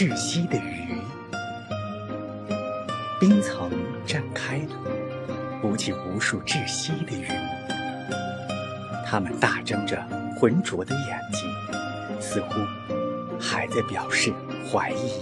窒息的鱼。冰层绽开了，鼓起无数窒息的鱼。它们大睁着浑浊的眼睛，似乎还在表示怀疑。